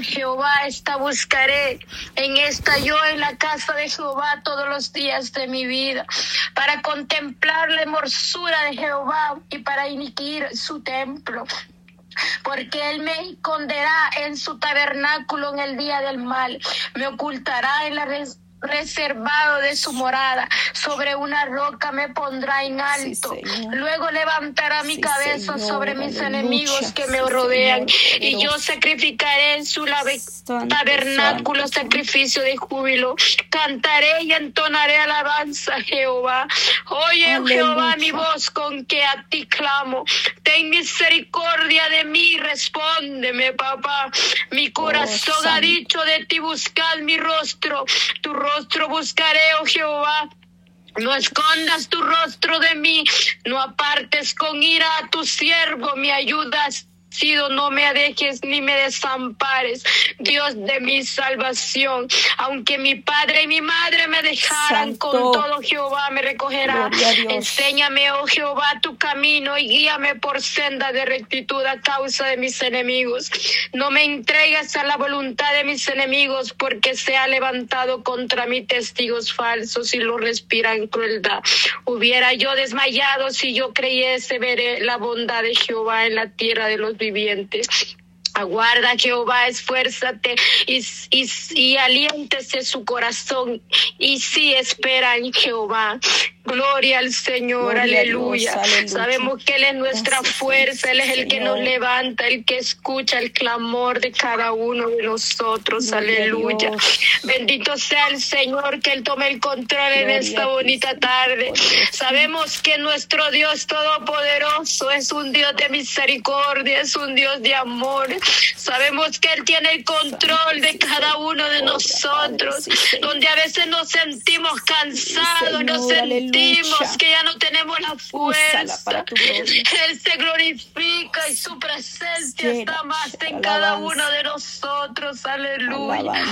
Jehová, esta buscaré. En esta yo en la casa de Jehová todos los días de mi vida, para contemplar la hermosura de Jehová y para iniquir su templo porque él me esconderá en su tabernáculo en el día del mal, me ocultará en la reservado de su morada, sobre una roca me pondrá en alto. Luego levantará mi cabeza sobre mis enemigos que me rodean, y yo sacrificaré en su tabernáculo sacrificio de júbilo. Cantaré y entonaré alabanza a Jehová. Oye, Jehová, mi voz con que a ti clamo. Ten misericordia de mí, respóndeme, papá. Mi oh, corazón ha dicho de ti, buscad mi rostro. Tu rostro rostro buscaré, oh Jehová. No escondas tu rostro de mí, no apartes con ira a tu siervo, mi ayudas sido, no me dejes ni me desampares, Dios de mi salvación. Aunque mi padre y mi madre me dejaran, con todo Jehová me recogerá. Enséñame, oh Jehová, tu camino y guíame por senda de rectitud a causa de mis enemigos. No me entregues a la voluntad de mis enemigos, porque se ha levantado contra mí testigos falsos y lo respiran crueldad. Hubiera yo desmayado si yo creyese veré la bondad de Jehová en la tierra de los vivientes. Aguarda Jehová, esfuérzate y, aliéntese su corazón y si espera en Jehová. Gloria al Señor, aleluya. Sabemos que Él es nuestra fuerza, Él es el que nos levanta, el que escucha el clamor de cada uno de nosotros, aleluya. Bendito sea el Señor que Él tome el control en esta bonita tarde. Sabemos que nuestro Dios Todopoderoso es un Dios de misericordia, es un Dios de amor. Sabemos que Él tiene el control de cada uno de nosotros, donde a veces nos sentimos cansados, nos sentimos que ya no tenemos la fuerza. Él se glorifica y su presencia está más en cada uno de nosotros. Aleluya.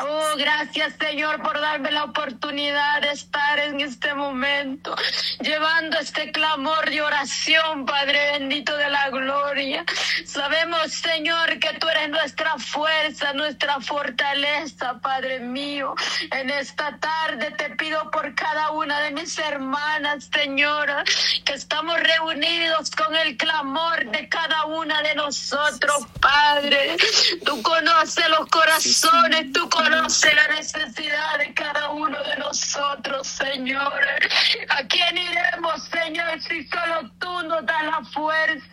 Oh, gracias Señor por darme la oportunidad de estar en este momento, llevando este clamor de oración, Padre bendito de la gloria. Sabemos, Señor, que tú eres nuestra fuerza, nuestra fortaleza, Padre mío. En esta tarde te pido por cada una de mis hermanas, Señora, que estamos reunidos con el clamor de cada una de nosotros, Padre. Tú conoces los corazones, tú conoces conoce la necesidad de cada uno de nosotros, Señor. ¿A quién iremos, Señor, si solo tú nos das la fuerza?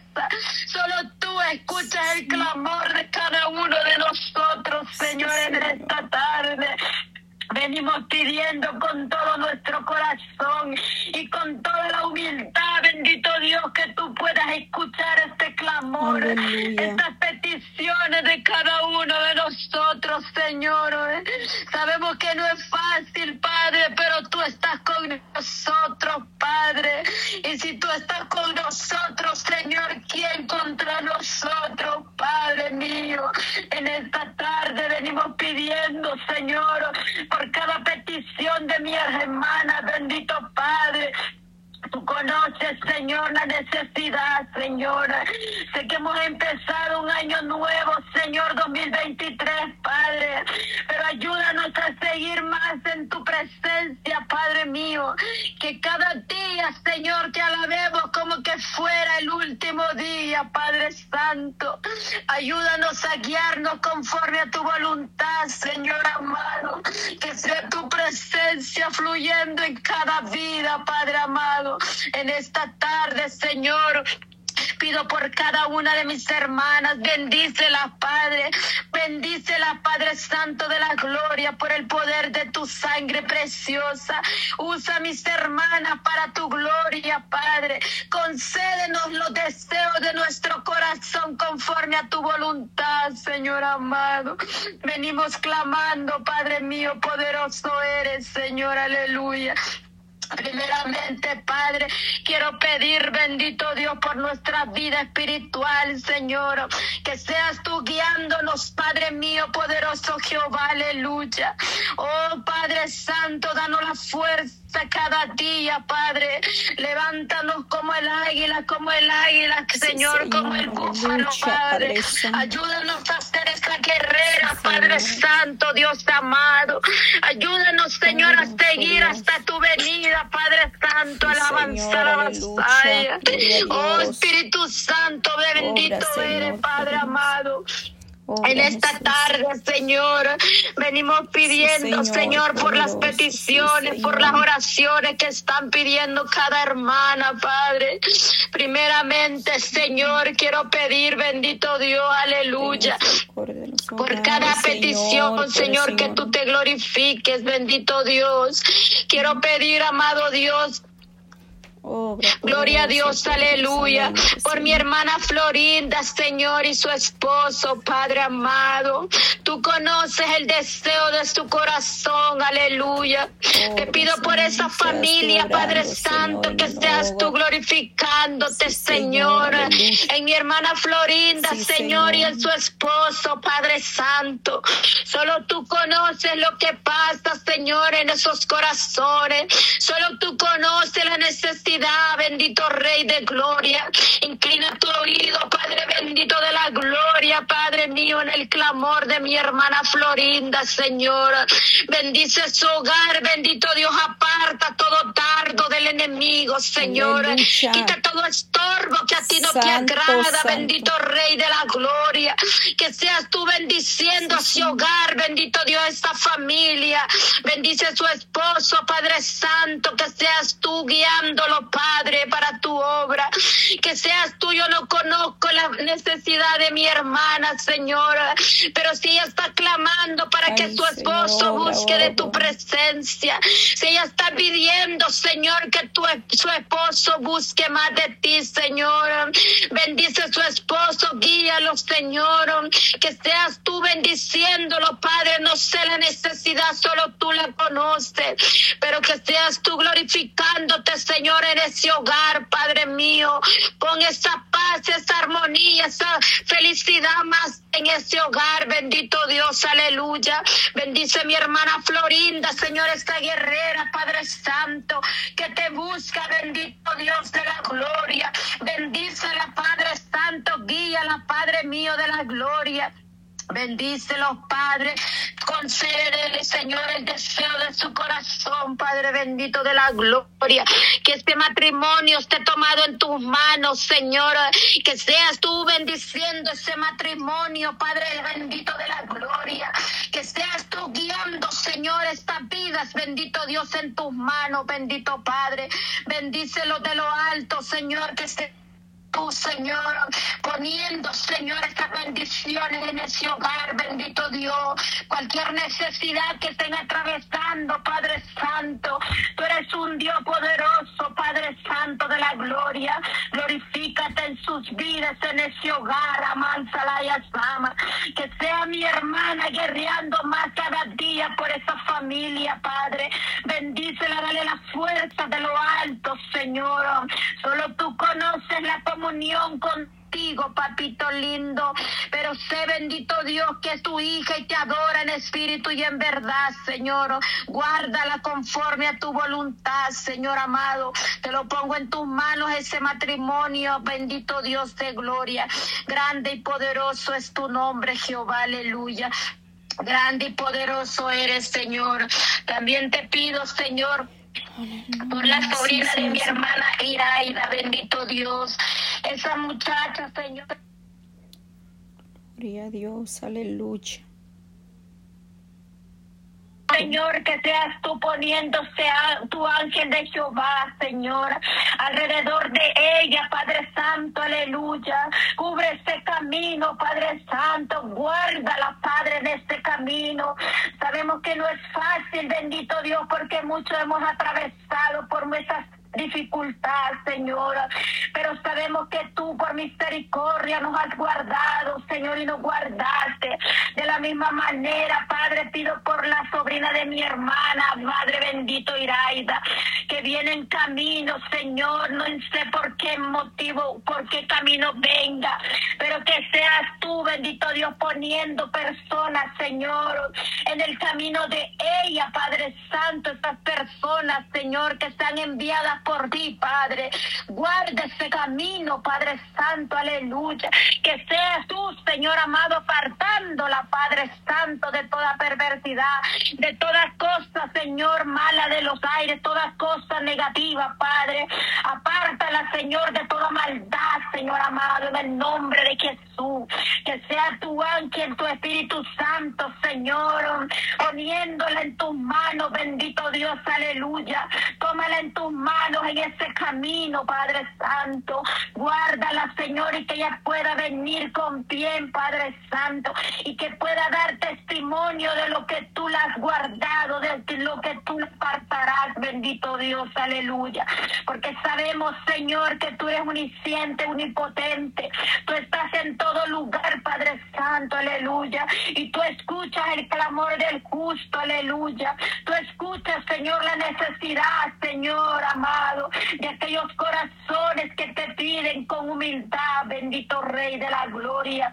Solo tú escuchas el clamor de cada uno de nosotros, Señor, en esta tarde. Venimos pidiendo con todo nuestro corazón y con toda la humildad, bendito Dios, que tú puedas escuchar este clamor, estas peticiones de cada uno de nosotros, Señor. Sabemos que no es fácil, Padre, pero tú estás con nosotros, Padre. Y si tú estás con nosotros, Señor, ¿quién contra nosotros, Padre mío? En esta tarde venimos pidiendo, Señor, por cada petición de mi hermana, bendito Padre. Tú conoces, Señor, la necesidad, Señor. Sé que hemos empezado un año nuevo, Señor, 2023, Padre. Pero ayúdanos a seguir más en tu presencia, Padre mío. Que cada día, Señor, te alabemos como que fuera el último día, Padre Santo. Ayúdanos a guiarnos conforme a tu voluntad, Señor amado. Que sea tu presencia fluyendo en cada vida, Padre amado en esta tarde, Señor. Pido por cada una de mis hermanas, bendícela, Padre, bendícela, Padre Santo de la Gloria, por el poder de tu sangre preciosa. Usa mis hermanas para tu gloria, Padre. Concédenos los deseos de nuestro corazón conforme a tu voluntad, Señor amado. Venimos clamando, Padre mío, poderoso eres, Señor, aleluya. Primeramente, Padre, quiero pedir, bendito Dios, por nuestra vida espiritual, Señor, que seas tú guiándonos, Padre mío, poderoso Jehová, aleluya. Oh, Padre Santo, danos la fuerza cada día, Padre. Levántanos como el águila, como el águila, Señor, como el búfalo, Padre. Ayúdanos a Padre Santo, Dios amado. Ayúdanos, Señor, a seguir hasta tu venida, Padre Santo, al avanzar a la Oh Espíritu Santo, bendito eres, Padre amado. En esta tarde, Señor, venimos pidiendo, Señor, por las peticiones, por las oraciones que están pidiendo cada hermana, Padre. Primeramente, Señor, quiero pedir, bendito Dios, aleluya, por cada petición, Señor, que tú te glorifiques, bendito Dios. Quiero pedir, amado Dios, Gloria a Dios, aleluya. Por mi hermana Florinda, Señor, y su esposo, Padre amado. Tú conoces el deseo de su corazón, aleluya. Te pido por esa familia, Padre Santo, que seas tú glorificándote, Señor. En mi hermana Florinda, Señor, y en su esposo, Padre Santo. Solo tú conoces lo que pasa, Señor, en esos corazones. Solo tú conoces la necesidad bendito Rey de Gloria. Inclina tu oído, Padre bendito de la gloria, Padre mío, en el clamor de mi hermana Florinda, Señor. Bendice su hogar, bendito Dios, aparta todo dardo del enemigo, Señor. Quita todo estorbo que a ti no te agrada, bendito Rey de la gloria. Que seas tú bendiciendo a su hogar, bendito Dios, esta familia. Bendice a su esposo, Padre Santo, que seas tú guiándolo, Padre, para tu obra. Que seas tú, yo no conozco la necesidad de mi hermana, Señora, pero si ella está clamando para que su esposo busque de tu presencia, si ella está pidiendo, Señor, que tu, su esposo busque más de ti, Señor, bendice su esposo, guíalo, Señor, que seas tú bendiciéndolo, Padre, no sé la necesidad, solo tú la conoces, pero que seas tú glorificándote, Señor, en ese hogar, Padre mío. Pon esa paz, esa armonía, esa felicidad más en ese hogar, bendito Dios, aleluya. Bendice mi hermana Florinda, Señor, esta guerrera, Padre Santo, que te busca, bendito Dios de la gloria. Bendícela, Padre Santo, guíala, Padre mío de la gloria. Bendícelos, Padre. Concédele, Señor, el deseo de su corazón, Padre bendito de la gloria. Que este matrimonio esté tomado en tus manos, Señor. Que seas tú bendiciendo ese matrimonio, Padre bendito de la gloria. Que seas tú guiando, Señor, estas vidas, bendito Dios, en tus manos, bendito Padre. Bendícelo de lo alto, Señor, que esté Señor, poniendo, Señor, estas bendiciones en ese hogar, bendito Dios. Cualquier necesidad que estén atravesando, Padre Santo, tú eres un Dios poderoso, Padre Santo de la gloria. Glorifícate en sus vidas, en ese hogar, amánsala y asama. Que sea mi hermana guerreando más cada día por esa familia, Padre. Bendícela, dale la fuerza de lo alto, Señor. Solo tú conoces la comunidad comunión contigo, papito lindo. Pero sé bendito Dios que es tu hija y te adora en espíritu y en verdad, Señor. Guárdala conforme a tu voluntad, Señor amado. Te lo pongo en tus manos ese matrimonio, bendito Dios de gloria. Grande y poderoso es tu nombre, Jehová, aleluya. Grande y poderoso eres, Señor. También te pido, Señor, por la sobrina de mi hermana Iraida, bendito Dios. Esa muchacha, Señor. Gloria a Dios, aleluya. Señor, que seas tú poniéndose a tu ángel de Jehová, Señor, alrededor de ella, Padre Santo, aleluya. Cubre este camino, Padre Santo, guárdala, Padre, en este camino. Sabemos que no es fácil, bendito Dios, porque muchos hemos atravesado por nuestras dificultad, Señora. Pero sabemos que tú por misericordia nos has guardado, Señor, y nos guardaste. De la misma manera, Padre, pido por la sobrina de mi hermana, Madre bendito Iraida, que viene en camino, Señor. No sé por qué motivo, por qué camino venga, pero que seas tú, bendito Dios, poniendo personas, Señor, en el camino de ella, Padre Santo, estas personas, Señor, que están enviadas por ti, Padre. Guarda ese camino, Padre Santo, aleluya. Que seas tú, Señor amado, apartando la paz Padre Santo, de toda perversidad, de todas cosas, Señor, mala de los aires, todas cosas negativas, Padre. Apártala, Señor, de toda maldad, Señor amado, en el nombre de Jesús. Que sea tu ángel, tu Espíritu Santo, Señor, poniéndola en tus manos, bendito Dios, aleluya. Tómala en tus manos en ese camino, Padre Santo. Guárdala, Señor, y que ella pueda venir con bien, Padre Santo, y que pueda dar testimonio de lo que tú la has guardado, de lo que tú le apartarás, bendito Dios, aleluya. Porque sabemos, Señor, que tú eres unisciente, unipotente. Tú estás en todo lugar, Padre Santo, aleluya. Y tú escuchas el clamor del justo, aleluya. Tú escuchas, Señor, la necesidad, Señor amado, de aquellos corazones que te piden con humildad, bendito Rey de la Gloria.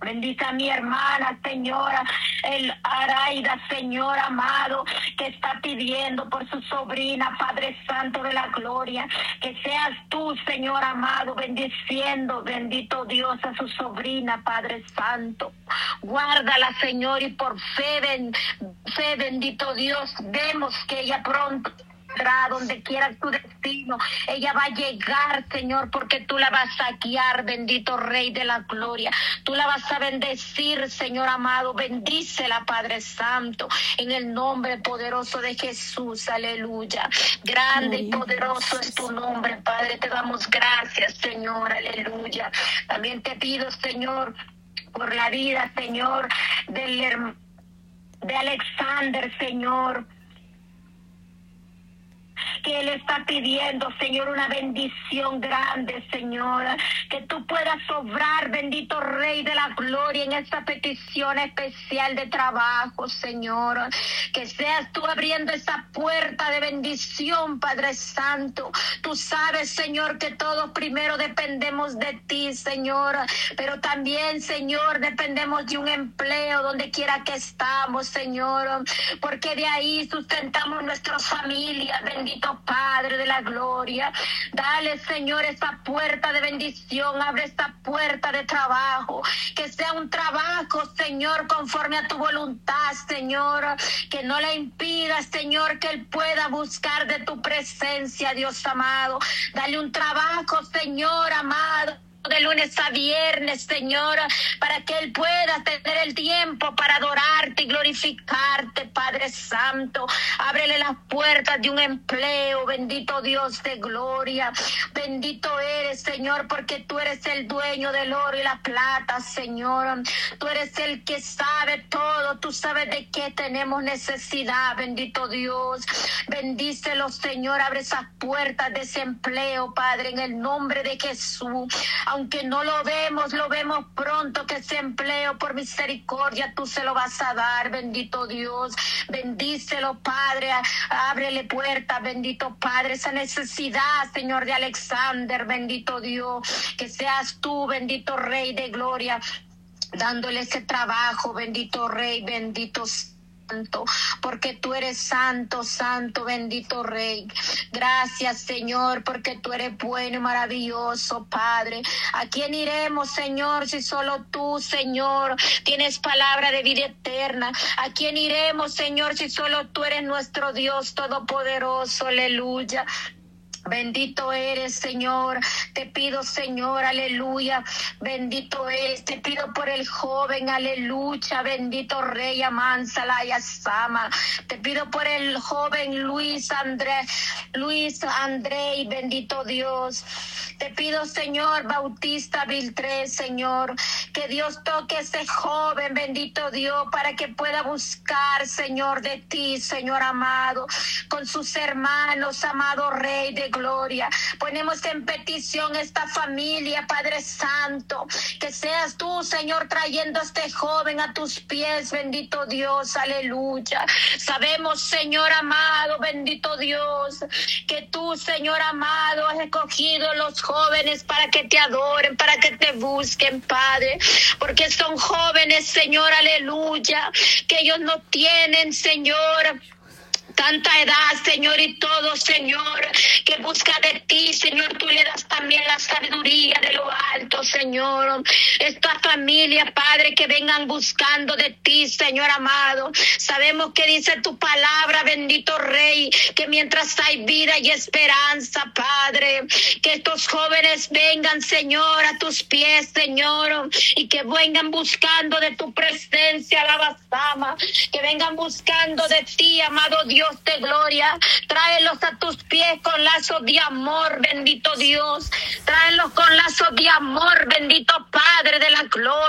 Bendiga mi hermana, señora, el Araida, Señor amado, que está pidiendo por su sobrina, Padre Santo de la Gloria. Que seas tú, Señor amado, bendiciendo, bendito Dios, a su sobrina, Padre Santo. Guárdala, Señor, y por fe, fe bendito Dios, vemos que ella pronto donde quiera tu destino. Ella va a llegar, Señor, porque tú la vas a guiar, bendito Rey de la Gloria. Tú la vas a bendecir, Señor amado. Bendícela, Padre Santo, en el nombre poderoso de Jesús. Aleluya. Grande y poderoso es tu nombre, Padre. Te damos gracias, Señor. Aleluya. También te pido, Señor, por la vida, Señor, del de Alexander, Señor que Él está pidiendo, Señor, una bendición grande, Señor. Que tú puedas sobrar, bendito Rey de la Gloria, en esta petición especial de trabajo, Señor. Que seas tú abriendo esa puerta de bendición, Padre Santo. Tú sabes, Señor, que todos primero dependemos de ti, Señor. Pero también, Señor, dependemos de un empleo donde quiera que estamos, Señor. Porque de ahí sustentamos nuestras familias, bendito Padre de la gloria. Dale, Señor, esa puerta de bendición. Abre esta puerta de trabajo. Que sea un trabajo, Señor, conforme a tu voluntad, Señor. Que no le impida, Señor, que Él pueda buscar de tu presencia, Dios amado. Dale un trabajo, Señor amado de lunes a viernes, Señor, para que Él pueda tener el tiempo para adorarte y glorificarte, Padre Santo. Ábrele las puertas de un empleo, bendito Dios de gloria. Bendito eres, Señor, porque tú eres el dueño del oro y la plata, Señor. Tú eres el que sabe todo, tú sabes de qué tenemos necesidad, bendito Dios. Bendícelo, Señor, abre esas puertas de ese empleo, Padre, en el nombre de Jesús aunque no lo vemos, lo vemos pronto que ese empleo por misericordia tú se lo vas a dar, bendito Dios. Bendícelo, Padre, ábrele puerta, bendito Padre, esa necesidad, Señor de Alexander, bendito Dios, que seas tú, bendito Rey de Gloria, dándole ese trabajo, bendito Rey, bendito porque tú eres santo, santo, bendito Rey. Gracias, Señor, porque tú eres bueno y maravilloso, Padre. ¿A quién iremos, Señor, si solo tú, Señor, tienes palabra de vida eterna? ¿A quién iremos, Señor, si solo tú eres nuestro Dios todopoderoso? Aleluya. Bendito eres, Señor. Te pido, Señor, aleluya. Bendito eres. Te pido por el joven, aleluya. Bendito Rey Amansala y Sama. Te pido por el joven Luis André, Luis André, bendito Dios. Te pido, Señor, Bautista Viltré, Señor, que Dios toque a ese joven, bendito Dios, para que pueda buscar, Señor, de ti, Señor amado, con sus hermanos, amado Rey de gloria. Ponemos en petición esta familia, Padre Santo, que seas tú, Señor, trayendo a este joven a tus pies, bendito Dios, aleluya. Sabemos, Señor amado, bendito Dios, que tú, Señor amado, has escogido los jóvenes para que te adoren, para que te busquen, Padre, porque son jóvenes, Señor, aleluya, que ellos no tienen, Señor tanta edad, Señor, y todo, Señor, que busca de ti, Señor, tú le das también la sabiduría de lo alto, Señor. Esta familia, Padre, que vengan buscando de ti, Señor amado. Sabemos que dice tu palabra, bendito Rey, que mientras hay vida y esperanza, Padre, que estos jóvenes vengan, Señor, a tus pies, Señor, y que vengan buscando de tu presencia, la que vengan buscando de ti, amado De gloria. Tráelos a tus pies con lazos de amor, bendito Dios. Tráelos con lazos de amor, bendito Padre de la gloria.